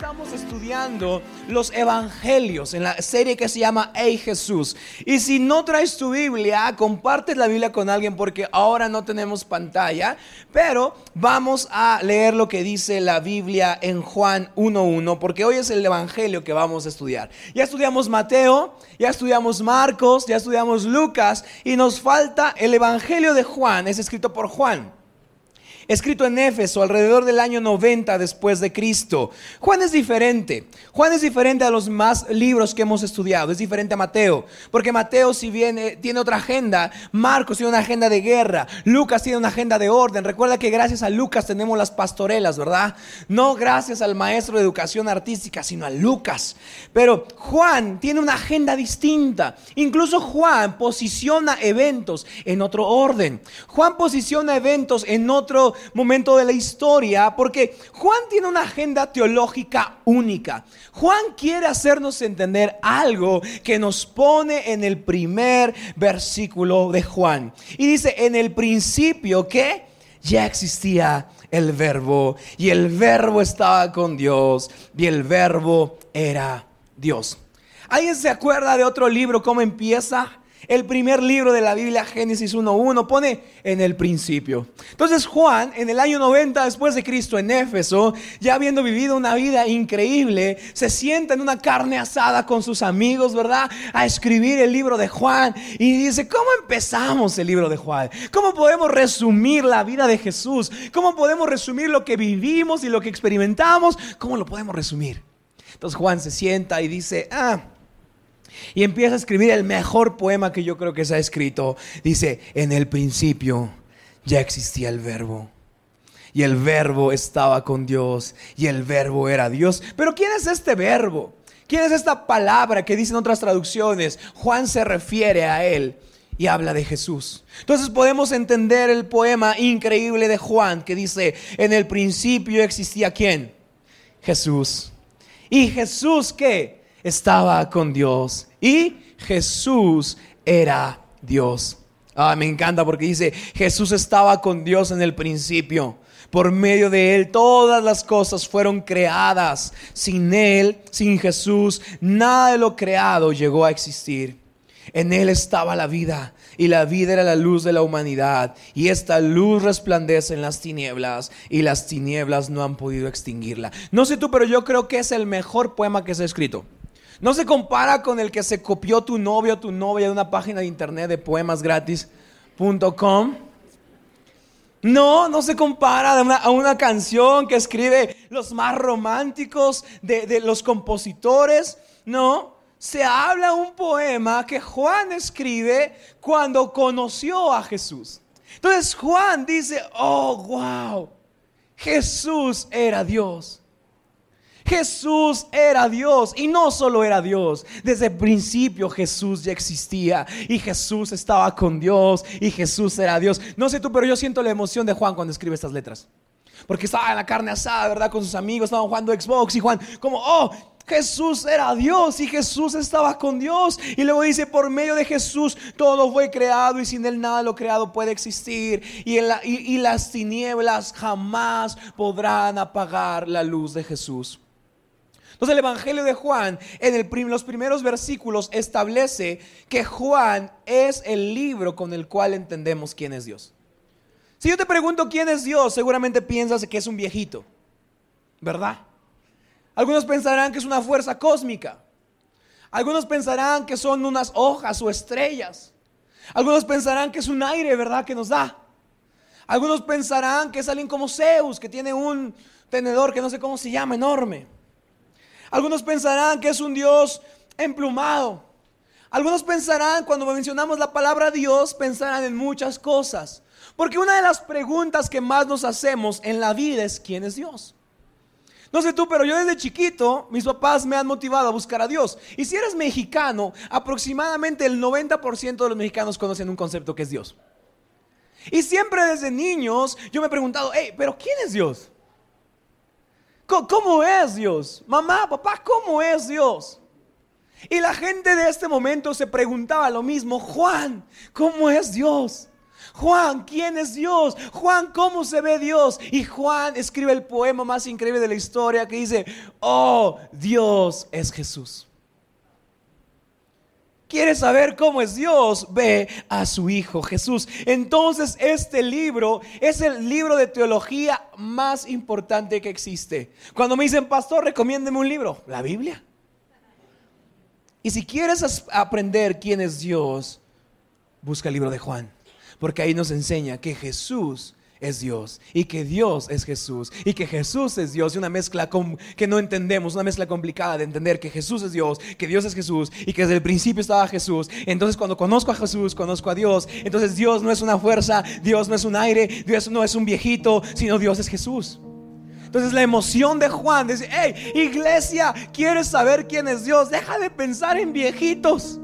Estamos estudiando los evangelios en la serie que se llama Hey Jesús. Y si no traes tu Biblia, comparte la Biblia con alguien porque ahora no tenemos pantalla, pero vamos a leer lo que dice la Biblia en Juan 1.1 porque hoy es el evangelio que vamos a estudiar. Ya estudiamos Mateo, ya estudiamos Marcos, ya estudiamos Lucas y nos falta el evangelio de Juan, es escrito por Juan escrito en Éfeso alrededor del año 90 después de Cristo. Juan es diferente. Juan es diferente a los más libros que hemos estudiado. Es diferente a Mateo. Porque Mateo, si bien eh, tiene otra agenda, Marcos tiene una agenda de guerra, Lucas tiene una agenda de orden. Recuerda que gracias a Lucas tenemos las pastorelas, ¿verdad? No gracias al maestro de educación artística, sino a Lucas. Pero Juan tiene una agenda distinta. Incluso Juan posiciona eventos en otro orden. Juan posiciona eventos en otro momento de la historia, porque Juan tiene una agenda teológica única. Juan quiere hacernos entender algo que nos pone en el primer versículo de Juan. Y dice, en el principio que ya existía el verbo y el verbo estaba con Dios y el verbo era Dios. ¿Alguien se acuerda de otro libro cómo empieza? El primer libro de la Biblia, Génesis 1.1, pone en el principio. Entonces Juan, en el año 90 después de Cristo, en Éfeso, ya habiendo vivido una vida increíble, se sienta en una carne asada con sus amigos, ¿verdad? A escribir el libro de Juan. Y dice, ¿cómo empezamos el libro de Juan? ¿Cómo podemos resumir la vida de Jesús? ¿Cómo podemos resumir lo que vivimos y lo que experimentamos? ¿Cómo lo podemos resumir? Entonces Juan se sienta y dice, ah, y empieza a escribir el mejor poema que yo creo que se ha escrito. Dice, en el principio ya existía el verbo. Y el verbo estaba con Dios. Y el verbo era Dios. Pero ¿quién es este verbo? ¿Quién es esta palabra que dicen otras traducciones? Juan se refiere a él y habla de Jesús. Entonces podemos entender el poema increíble de Juan que dice, en el principio existía quién? Jesús. ¿Y Jesús qué? Estaba con Dios y Jesús era Dios. Ah, me encanta porque dice, Jesús estaba con Dios en el principio. Por medio de Él todas las cosas fueron creadas. Sin Él, sin Jesús, nada de lo creado llegó a existir. En Él estaba la vida y la vida era la luz de la humanidad. Y esta luz resplandece en las tinieblas y las tinieblas no han podido extinguirla. No sé tú, pero yo creo que es el mejor poema que se ha escrito. No se compara con el que se copió tu novio o tu novia de una página de internet de poemasgratis.com. No, no se compara a una, canción que escribe los más románticos de, de los compositores. No, se habla un poema que Juan escribe cuando conoció a Jesús. Entonces Juan dice, oh, wow, Jesús era Dios. Jesús era Dios y no solo era Dios. Desde el principio Jesús ya existía y Jesús estaba con Dios y Jesús era Dios. No sé tú, pero yo siento la emoción de Juan cuando escribe estas letras. Porque estaba en la carne asada, ¿verdad? Con sus amigos, estaban jugando Xbox y Juan como, oh, Jesús era Dios y Jesús estaba con Dios. Y luego dice, por medio de Jesús todo fue creado y sin él nada lo creado puede existir. Y, y las tinieblas jamás podrán apagar la luz de Jesús. Entonces el Evangelio de Juan en los primeros versículos establece que Juan es el libro con el cual entendemos quién es Dios. Si yo te pregunto quién es Dios, seguramente piensas que es un viejito, ¿verdad? Algunos pensarán que es una fuerza cósmica. Algunos pensarán que son unas hojas o estrellas. Algunos pensarán que es un aire, ¿verdad? Que nos da. Algunos pensarán que es alguien como Zeus, que tiene un tenedor que no sé cómo se llama, enorme. Algunos pensarán que es un Dios emplumado. Algunos pensarán, cuando mencionamos la palabra Dios, pensarán en muchas cosas. Porque una de las preguntas que más nos hacemos en la vida es ¿quién es Dios? No sé tú, pero yo desde chiquito, mis papás me han motivado a buscar a Dios. Y si eres mexicano, aproximadamente el 90% de los mexicanos conocen un concepto que es Dios. Y siempre desde niños yo me he preguntado, hey, pero ¿quién es Dios? ¿Cómo es Dios? Mamá, papá, ¿cómo es Dios? Y la gente de este momento se preguntaba lo mismo, Juan, ¿cómo es Dios? Juan, ¿quién es Dios? Juan, ¿cómo se ve Dios? Y Juan escribe el poema más increíble de la historia que dice, oh, Dios es Jesús. ¿Quieres saber cómo es Dios? Ve a su Hijo Jesús. Entonces este libro es el libro de teología más importante que existe. Cuando me dicen, pastor, recomiéndeme un libro, la Biblia. Y si quieres aprender quién es Dios, busca el libro de Juan, porque ahí nos enseña que Jesús es Dios y que Dios es Jesús y que Jesús es Dios y una mezcla que no entendemos, una mezcla complicada de entender que Jesús es Dios, que Dios es Jesús y que desde el principio estaba Jesús. Entonces cuando conozco a Jesús, conozco a Dios. Entonces Dios no es una fuerza, Dios no es un aire, Dios no es un viejito, sino Dios es Jesús. Entonces la emoción de Juan dice, hey, iglesia, ¿quieres saber quién es Dios? Deja de pensar en viejitos.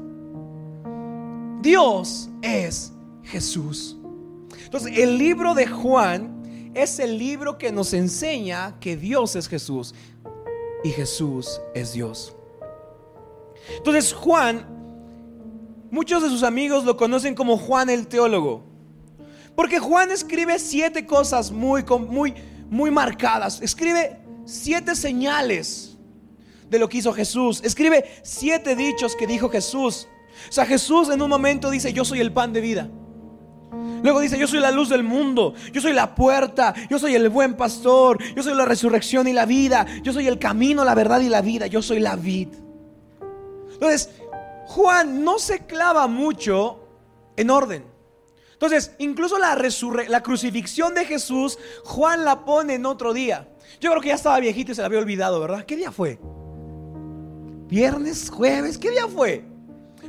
Dios es Jesús. Entonces el libro de Juan es el libro que nos enseña que Dios es Jesús y Jesús es Dios. Entonces Juan, muchos de sus amigos lo conocen como Juan el teólogo. Porque Juan escribe siete cosas muy, muy, muy marcadas. Escribe siete señales de lo que hizo Jesús. Escribe siete dichos que dijo Jesús. O sea, Jesús en un momento dice, yo soy el pan de vida. Luego dice, yo soy la luz del mundo, yo soy la puerta, yo soy el buen pastor, yo soy la resurrección y la vida, yo soy el camino, la verdad y la vida, yo soy la vid. Entonces, Juan no se clava mucho en orden. Entonces, incluso la, la crucifixión de Jesús, Juan la pone en otro día. Yo creo que ya estaba viejito y se la había olvidado, ¿verdad? ¿Qué día fue? Viernes, jueves, ¿qué día fue?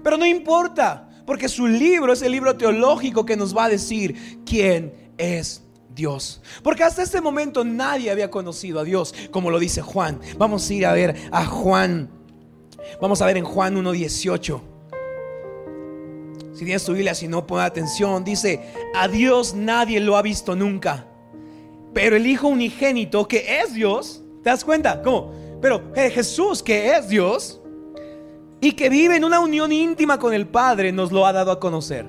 Pero no importa, porque su libro es el libro teológico que nos va a decir quién es Dios. Porque hasta este momento nadie había conocido a Dios, como lo dice Juan. Vamos a ir a ver a Juan. Vamos a ver en Juan 1.18. Si tienes tu Biblia, si no, pon atención. Dice, a Dios nadie lo ha visto nunca. Pero el Hijo unigénito, que es Dios, ¿te das cuenta? ¿Cómo? Pero eh, Jesús, que es Dios, y que vive en una unión íntima con el Padre, nos lo ha dado a conocer.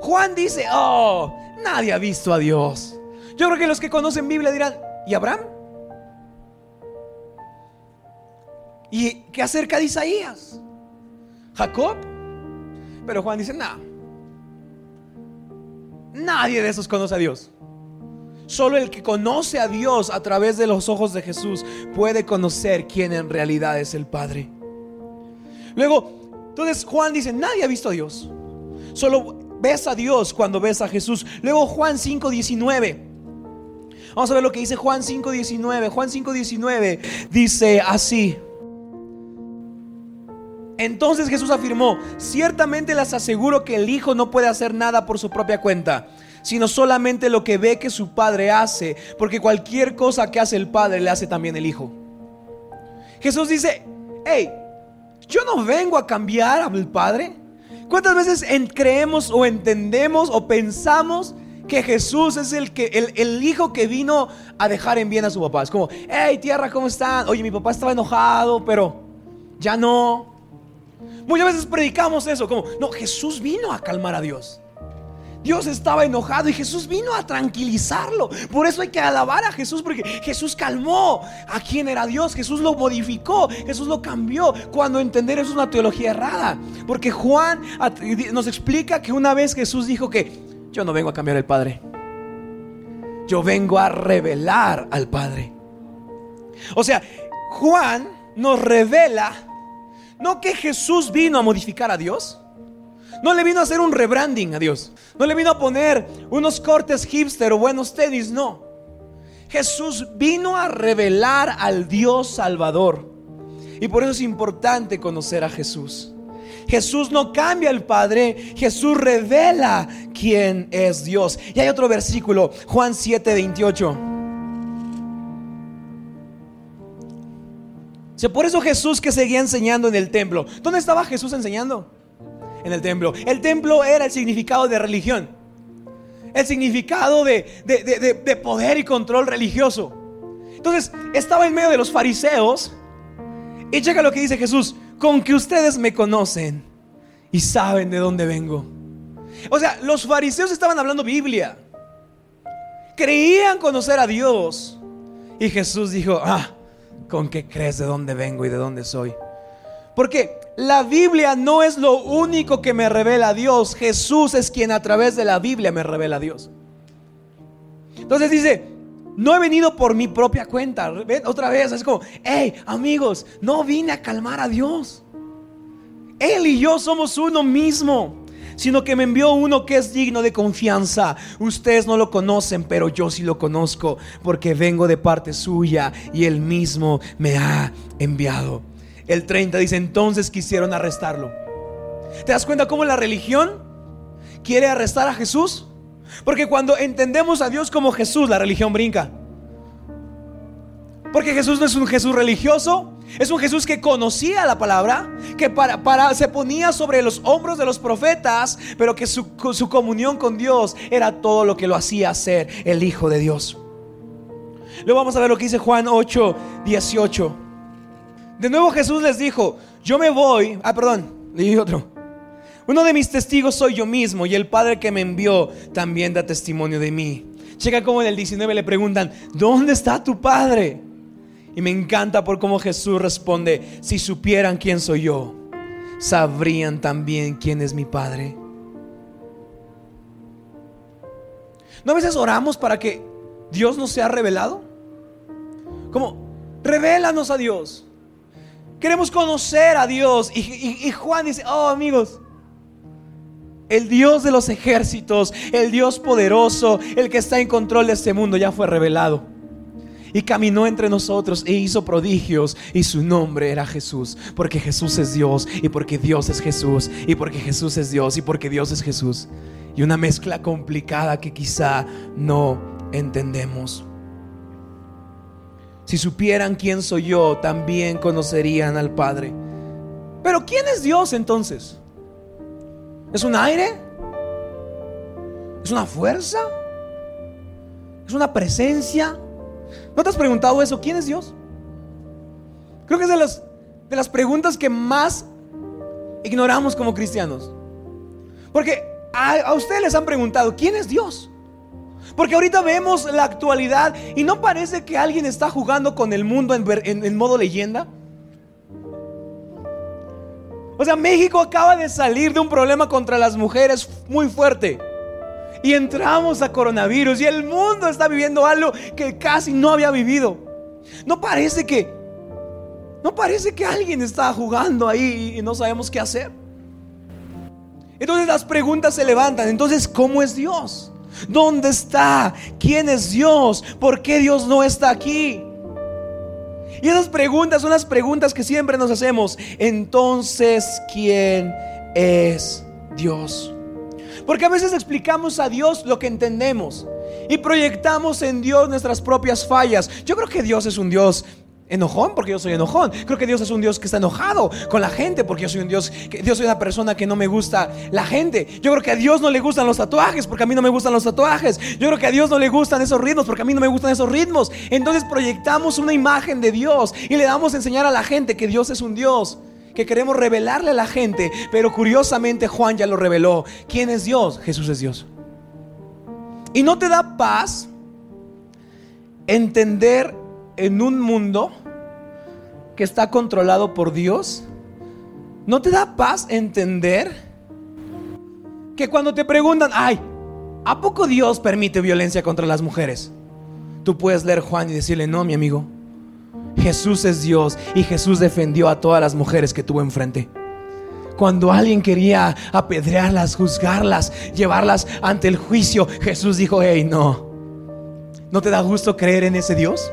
Juan dice, oh, nadie ha visto a Dios. Yo creo que los que conocen Biblia dirán, ¿y Abraham? ¿Y qué acerca de Isaías? ¿Jacob? Pero Juan dice, no, Nadie de esos conoce a Dios. Solo el que conoce a Dios a través de los ojos de Jesús puede conocer quién en realidad es el Padre. Luego, entonces Juan dice, nadie ha visto a Dios. Solo ves a Dios cuando ves a Jesús. Luego Juan 5:19. Vamos a ver lo que dice Juan 5:19. Juan 5:19 dice así. Entonces Jesús afirmó, ciertamente les aseguro que el Hijo no puede hacer nada por su propia cuenta, sino solamente lo que ve que su Padre hace, porque cualquier cosa que hace el Padre le hace también el Hijo. Jesús dice, hey, yo no vengo a cambiar al Padre. ¿Cuántas veces creemos o entendemos o pensamos que Jesús es el, que, el, el, hijo que vino a dejar en bien a su papá? Es como, hey tierra, ¿cómo están? Oye, mi papá estaba enojado, pero ya no. Muchas veces predicamos eso, como, no, Jesús vino a calmar a Dios. Dios estaba enojado y Jesús vino a tranquilizarlo. Por eso hay que alabar a Jesús porque Jesús calmó a quien era Dios. Jesús lo modificó, Jesús lo cambió. Cuando entender eso es una teología errada. Porque Juan nos explica que una vez Jesús dijo que yo no vengo a cambiar al Padre. Yo vengo a revelar al Padre. O sea, Juan nos revela no que Jesús vino a modificar a Dios. No le vino a hacer un rebranding a Dios. No le vino a poner unos cortes hipster o buenos tenis, no. Jesús vino a revelar al Dios Salvador. Y por eso es importante conocer a Jesús. Jesús no cambia al Padre, Jesús revela quién es Dios. Y hay otro versículo, Juan 7, 28. por eso Jesús que seguía enseñando en el templo. ¿Dónde estaba Jesús enseñando? En el templo. El templo era el significado de religión. El significado de, de poder y control religioso. Entonces, estaba en medio de los fariseos. Y checa lo que dice Jesús. con que ustedes me conocen y saben de dónde vengo. O sea, los fariseos estaban hablando Biblia. Creían conocer a Dios. Y Jesús dijo, ah, ¿con qué crees de dónde vengo y de dónde soy? Porque la Biblia no es lo único que me revela a Dios. Jesús es quien a través de la Biblia me revela a Dios. Entonces dice, no he venido por mi propia cuenta. Otra vez, es como, hey, amigos, no vine a calmar a Dios. Él y yo somos uno mismo, sino que me envió uno que es digno de confianza. Ustedes no lo conocen, pero yo sí lo conozco, porque vengo de parte suya y él mismo me ha enviado. El 30 dice, entonces quisieron arrestarlo. ¿Te das cuenta cómo la religión quiere arrestar a Jesús? Porque cuando entendemos a Dios como Jesús, la religión brinca. Porque Jesús no es un Jesús religioso, es un Jesús que conocía la palabra, que para, para, se ponía sobre los hombros de los profetas, pero que su, su comunión con Dios era todo lo que lo hacía ser el Hijo de Dios. Luego vamos a ver lo que dice Juan 8, 18. De nuevo Jesús les dijo, yo me voy, ah, perdón, le dije otro. Uno de mis testigos soy yo mismo y el Padre que me envió también da testimonio de mí. Checa como en el 19 le preguntan, ¿dónde está tu Padre? Y me encanta por cómo Jesús responde, si supieran quién soy yo, sabrían también quién es mi Padre. ¿No a veces oramos para que Dios nos sea revelado? Como, revélanos a Dios. Queremos conocer a Dios. Y, Juan dice, oh amigos, el Dios de los ejércitos, el Dios poderoso, el que está en control de este mundo, ya fue revelado. Y caminó entre nosotros e hizo prodigios y su nombre era Jesús. Porque Jesús es Dios y porque Dios es Jesús y porque Jesús es Dios y porque Dios es Jesús. Y una mezcla complicada que quizá no entendemos. Si supieran quién soy yo, también conocerían al Padre. Pero ¿quién es Dios entonces? ¿Es un aire? ¿Es una fuerza? ¿Es una presencia? ¿No te has preguntado eso? ¿Quién es Dios? Creo que es de las, de las preguntas que más ignoramos como cristianos. Porque a, ustedes les han preguntado, ¿quién es Dios? Porque ahorita vemos la actualidad y no parece que alguien está jugando con el mundo en modo leyenda. O sea, México acaba de salir de un problema contra las mujeres muy fuerte. Y entramos a coronavirus y el mundo está viviendo algo que casi no había vivido. No parece que no parece que alguien está jugando ahí y no sabemos qué hacer. Entonces las preguntas se levantan. Entonces, ¿cómo es Dios? ¿Dónde está? ¿Quién es Dios? ¿Por qué Dios no está aquí? Y esas preguntas son las preguntas que siempre nos hacemos. Entonces, ¿quién es Dios? Porque a veces explicamos a Dios lo que entendemos y proyectamos en Dios nuestras propias fallas. Yo creo que Dios es un Dios enojón porque yo soy enojón. Creo que Dios es un Dios que está enojado con la gente porque yo soy un Dios, que Dios soy una persona que no me gusta la gente. Yo creo que a Dios no le gustan los tatuajes porque a mí no me gustan los tatuajes. Yo creo que a Dios no le gustan esos ritmos porque a mí no me gustan esos ritmos. Entonces proyectamos una imagen de Dios y le damos a enseñar a la gente que Dios es un Dios. Que queremos revelarle a la gente, pero curiosamente Juan ya lo reveló. ¿Quién es Dios? Jesús es Dios. Y no te da paz entender en un mundo que está controlado por Dios? ¿No te da paz entender que cuando te preguntan, ay, ¿a poco Dios permite violencia contra las mujeres? Tú puedes leer Juan y decirle, no, mi amigo, Jesús es Dios y Jesús defendió a todas las mujeres que tuvo enfrente. Cuando alguien quería apedrearlas, juzgarlas, llevarlas ante el juicio, Jesús dijo, hey, no. ¿No te da gusto creer en ese Dios?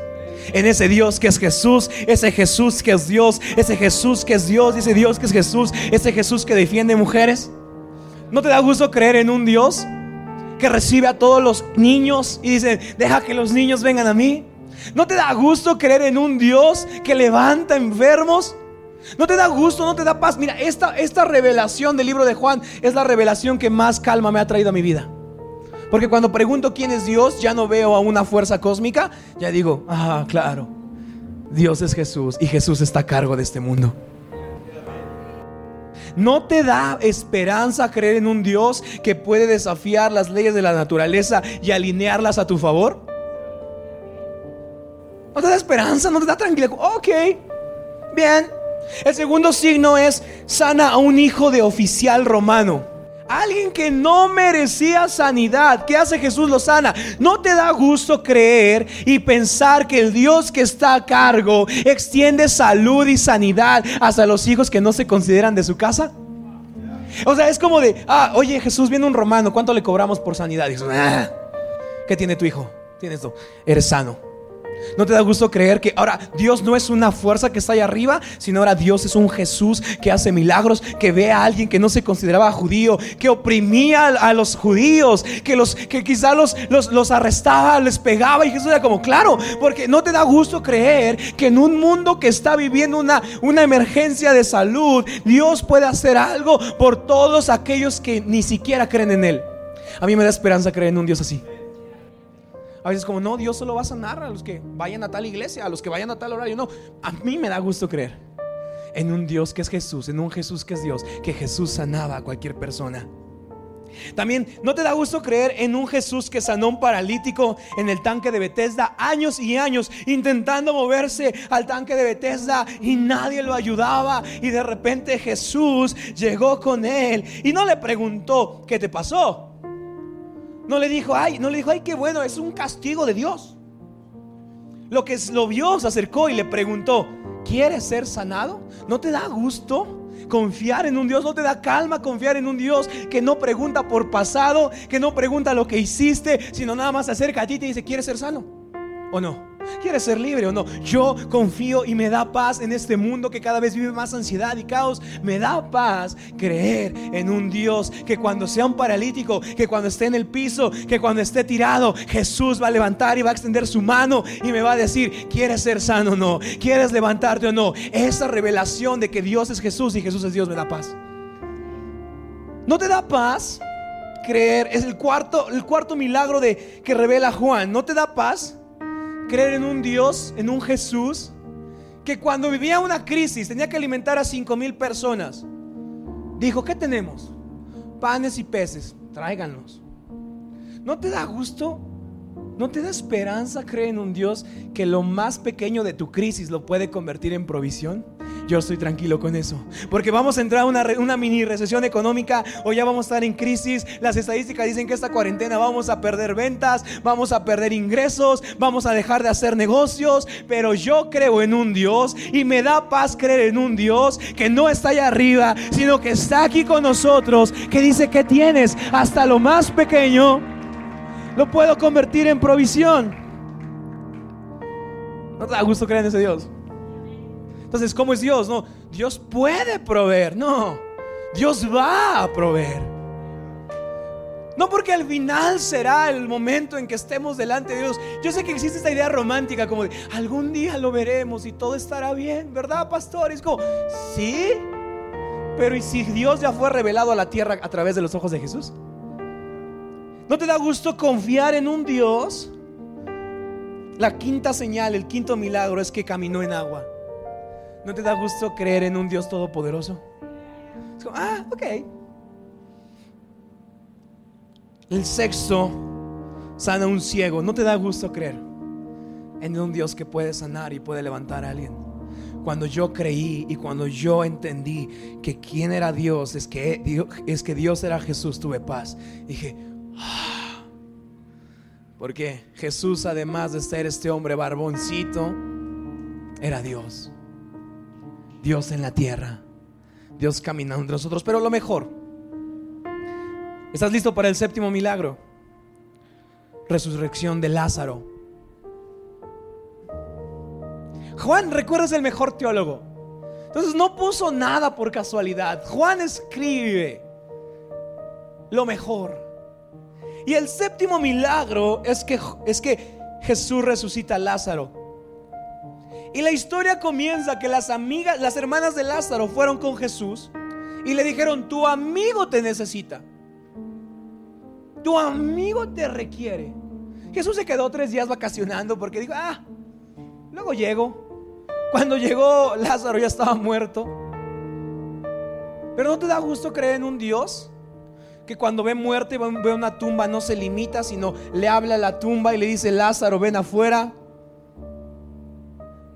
En ese Dios que es Jesús, ese Jesús que es Dios, ese Jesús que es Dios, ese Dios que es Jesús, ese Jesús que defiende mujeres. ¿No te da gusto creer en un Dios que recibe a todos los niños y dice, deja que los niños vengan a mí? ¿No te da gusto creer en un Dios que levanta enfermos? ¿No te da gusto? ¿No te da paz? Mira, esta, esta revelación del libro de Juan es la revelación que más calma me ha traído a mi vida. Porque cuando pregunto quién es Dios, ya no veo a una fuerza cósmica, ya digo, ah, claro, Dios es Jesús y Jesús está a cargo de este mundo. ¿No te da esperanza creer en un Dios que puede desafiar las leyes de la naturaleza y alinearlas a tu favor? ¿No te da esperanza? ¿No te da tranquilidad? Ok, bien. El segundo signo es sana a un hijo de oficial romano. Alguien que no merecía sanidad. ¿Qué hace Jesús lo sana? ¿No te da gusto creer y pensar que el Dios que está a cargo extiende salud y sanidad hasta los hijos que no se consideran de su casa? O sea, es como de, ah, oye Jesús, viene un romano, ¿cuánto le cobramos por sanidad? Y ah, ¿qué tiene tu hijo? Tienes esto, eres sano. ¿No te da gusto creer que ahora Dios no es una fuerza que está ahí arriba, sino ahora Dios es un Jesús que hace milagros, que ve a alguien que no se consideraba judío, que oprimía a, los judíos, que los que quizá los, los, arrestaba, les pegaba y Jesús era como, claro, porque no te da gusto creer que en un mundo que está viviendo una, una emergencia de salud, Dios puede hacer algo por todos aquellos que ni siquiera creen en Él. A mí me da esperanza creer en un Dios así. A veces como, no, Dios solo va a sanar a los que vayan a tal iglesia, a los que vayan a tal horario. No, a mí me da gusto creer en un Dios que es Jesús, en un Jesús que es Dios, que Jesús sanaba a cualquier persona. También no te da gusto creer en un Jesús que sanó un paralítico en el tanque de Bethesda años y años intentando moverse al tanque de Bethesda y nadie lo ayudaba y de repente Jesús llegó con él y no le preguntó qué te pasó. No le dijo, ay, no le dijo, ay, qué bueno, es un castigo de Dios. Lo que lo vio, se acercó y le preguntó, ¿quieres ser sanado? ¿No te da gusto confiar en un Dios? ¿No te da calma confiar en un Dios que no pregunta por pasado, que no pregunta lo que hiciste, sino nada más se acerca a ti y te dice, ¿quieres ser sano? ¿O no? ¿Quieres ser libre o no? Yo confío y me da paz en este mundo que cada vez vive más ansiedad y caos. Me da paz creer en un Dios que cuando sea un paralítico, que cuando esté en el piso, que cuando esté tirado, Jesús va a levantar y va a extender su mano y me va a decir, ¿quieres ser sano o no? ¿Quieres levantarte o no? Esa revelación de que Dios es Jesús y Jesús es Dios me da paz. ¿No te da paz? Creer es el cuarto, el cuarto milagro de que revela Juan. ¿No te da paz? Creer en un Dios, en un Jesús, que cuando vivía una crisis tenía que alimentar a cinco mil personas. Dijo, ¿qué tenemos? Panes y peces, tráiganlos. ¿No te da gusto? ¿No te da esperanza creer en un Dios que lo más pequeño de tu crisis lo puede convertir en provisión? Yo estoy tranquilo con eso. Porque vamos a entrar a una, mini recesión económica o ya vamos a estar en crisis. Las estadísticas dicen que esta cuarentena vamos a perder ventas, vamos a perder ingresos, vamos a dejar de hacer negocios. Pero yo creo en un Dios y me da paz creer en un Dios que no está allá arriba, sino que está aquí con nosotros, que dice que tienes hasta lo más pequeño, lo puedo convertir en provisión. ¿No te da gusto creer en ese Dios? Entonces, ¿cómo es Dios? No, Dios puede proveer. No, Dios va a proveer. No porque al final será el momento en que estemos delante de Dios. Yo sé que existe esta idea romántica como de algún día lo veremos y todo estará bien, ¿verdad, pastor? es como, sí, pero ¿y si Dios ya fue revelado a la tierra a través de los ojos de Jesús? ¿No te da gusto confiar en un Dios? La quinta señal, el quinto milagro es que caminó en agua. ¿No te da gusto creer en un Dios todopoderoso? Es como, ah, ok. El sexto sana a un ciego. ¿No te da gusto creer en un Dios que puede sanar y puede levantar a alguien? Cuando yo creí y cuando yo entendí que quién era Dios, es que Dios, es que Dios era Jesús, tuve paz. Dije, porque Jesús, además de ser este hombre barboncito, era Dios. Dios en la tierra, Dios caminando entre nosotros. Pero lo mejor, ¿estás listo para el séptimo milagro? Resurrección de Lázaro. Juan, recuerdas el mejor teólogo. Entonces no puso nada por casualidad. Juan escribe lo mejor. Y el séptimo milagro es que, es que Jesús resucita a Lázaro. Y la historia comienza que las amigas, las hermanas de Lázaro fueron con Jesús y le dijeron, tu amigo te necesita. Tu amigo te requiere. Jesús se quedó tres días vacacionando porque dijo, ah, luego llego. Cuando llegó Lázaro ya estaba muerto. Pero ¿no te da gusto creer en un Dios que cuando ve muerte, ve una tumba, no se limita, sino le habla a la tumba y le dice, Lázaro, ven afuera?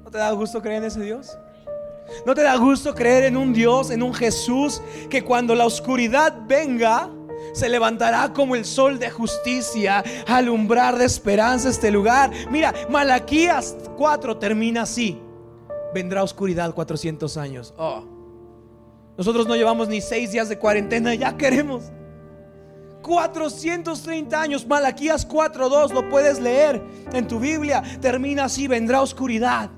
¿No te da gusto creer en ese Dios? ¿No te da gusto creer en un Dios, en un Jesús que cuando la oscuridad venga, se levantará como el sol de justicia, alumbrar de esperanza este lugar? Mira, Malaquías 4 termina así. Vendrá oscuridad 400 años. Oh. Nosotros no llevamos ni seis días de cuarentena, ya queremos. 430 años, Malaquías 4.2, lo puedes leer en tu Biblia. Termina así, vendrá oscuridad,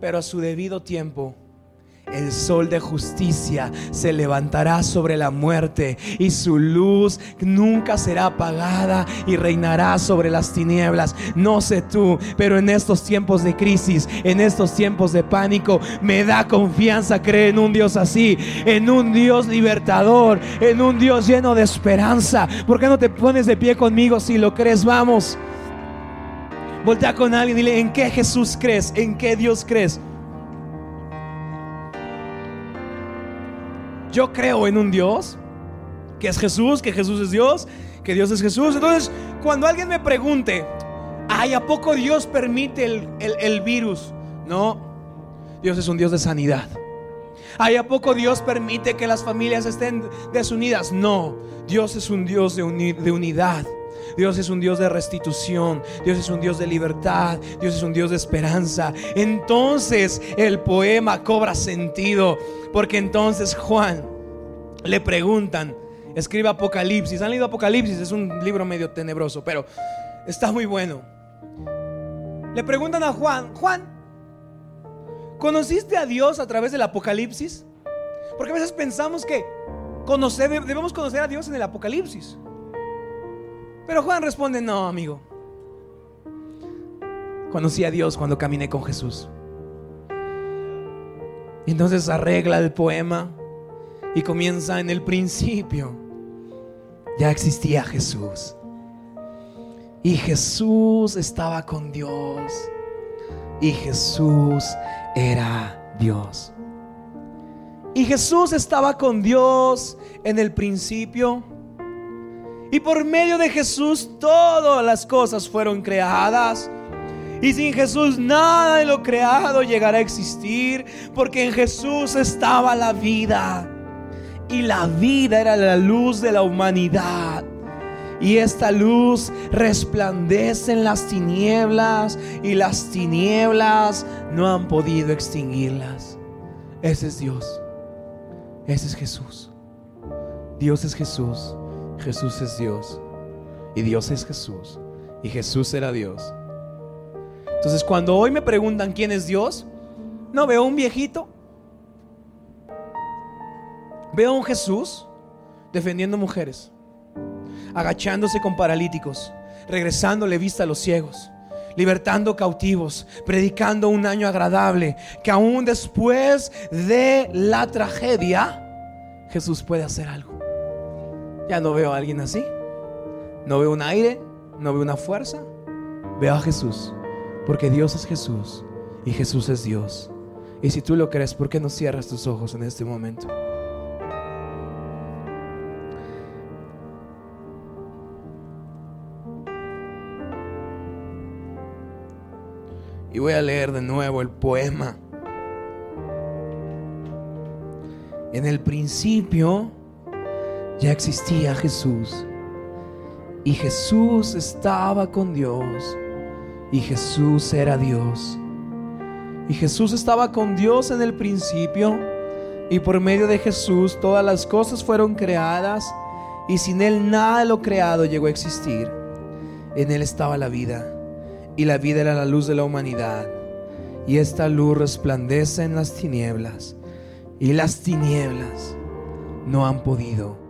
pero a su debido tiempo el sol de justicia se levantará sobre la muerte y su luz nunca será apagada y reinará sobre las tinieblas. No sé tú, pero en estos tiempos de crisis, en estos tiempos de pánico, me da confianza creer en un Dios así, en un Dios libertador, en un Dios lleno de esperanza. ¿Por qué no te pones de pie conmigo si lo crees? Vamos. Voltea con alguien y dile, ¿en qué Jesús crees? ¿En qué Dios crees? Yo creo en un Dios, que es Jesús, que Jesús es Dios, que Dios es Jesús. Entonces, cuando alguien me pregunte, ay, ¿a poco Dios permite el, virus? No, Dios es un Dios de sanidad. Ay, ¿a poco Dios permite que las familias estén desunidas? No, Dios es un Dios de, de unidad. Dios es un Dios de restitución, Dios es un Dios de libertad, Dios es un Dios de esperanza. Entonces el poema cobra sentido, porque entonces Juan le preguntan, escribe Apocalipsis, ¿han leído Apocalipsis? Es un libro medio tenebroso, pero está muy bueno. Le preguntan a Juan, Juan, ¿conociste a Dios a través del Apocalipsis? Porque a veces pensamos que debemos conocer a Dios en el Apocalipsis. Pero Juan responde, no, amigo. Conocí a Dios cuando caminé con Jesús. Entonces arregla el poema y comienza en el principio. Ya existía Jesús. Y Jesús estaba con Dios. Y Jesús era Dios. Y Jesús estaba con Dios en el principio. Y por medio de Jesús todas las cosas fueron creadas. Y sin Jesús nada de lo creado llegará a existir, porque en Jesús estaba la vida. Y la vida era la luz de la humanidad. Y esta luz resplandece en las tinieblas y las tinieblas no han podido extinguirlas. Ese es Dios. Ese es Jesús. Dios es Jesús. Jesús es Dios y Dios es Jesús y Jesús era Dios. Entonces cuando hoy me preguntan quién es Dios, no veo un viejito, veo un Jesús defendiendo mujeres, agachándose con paralíticos, regresándole vista a los ciegos, libertando cautivos, predicando un año agradable, que aún después de la tragedia, Jesús puede hacer algo. Ya no veo a alguien así. No veo un aire, no veo una fuerza. Veo a Jesús. Porque Dios es Jesús y Jesús es Dios. Y si tú lo crees, ¿por qué no cierras tus ojos en este momento? Y voy a leer de nuevo el poema. En el principio ya existía Jesús. Y Jesús estaba con Dios. Y Jesús era Dios. Y Jesús estaba con Dios en el principio. Y por medio de Jesús todas las cosas fueron creadas. Y sin Él nada de lo creado llegó a existir. En Él estaba la vida. Y la vida era la luz de la humanidad. Y esta luz resplandece en las tinieblas. Y las tinieblas no han podido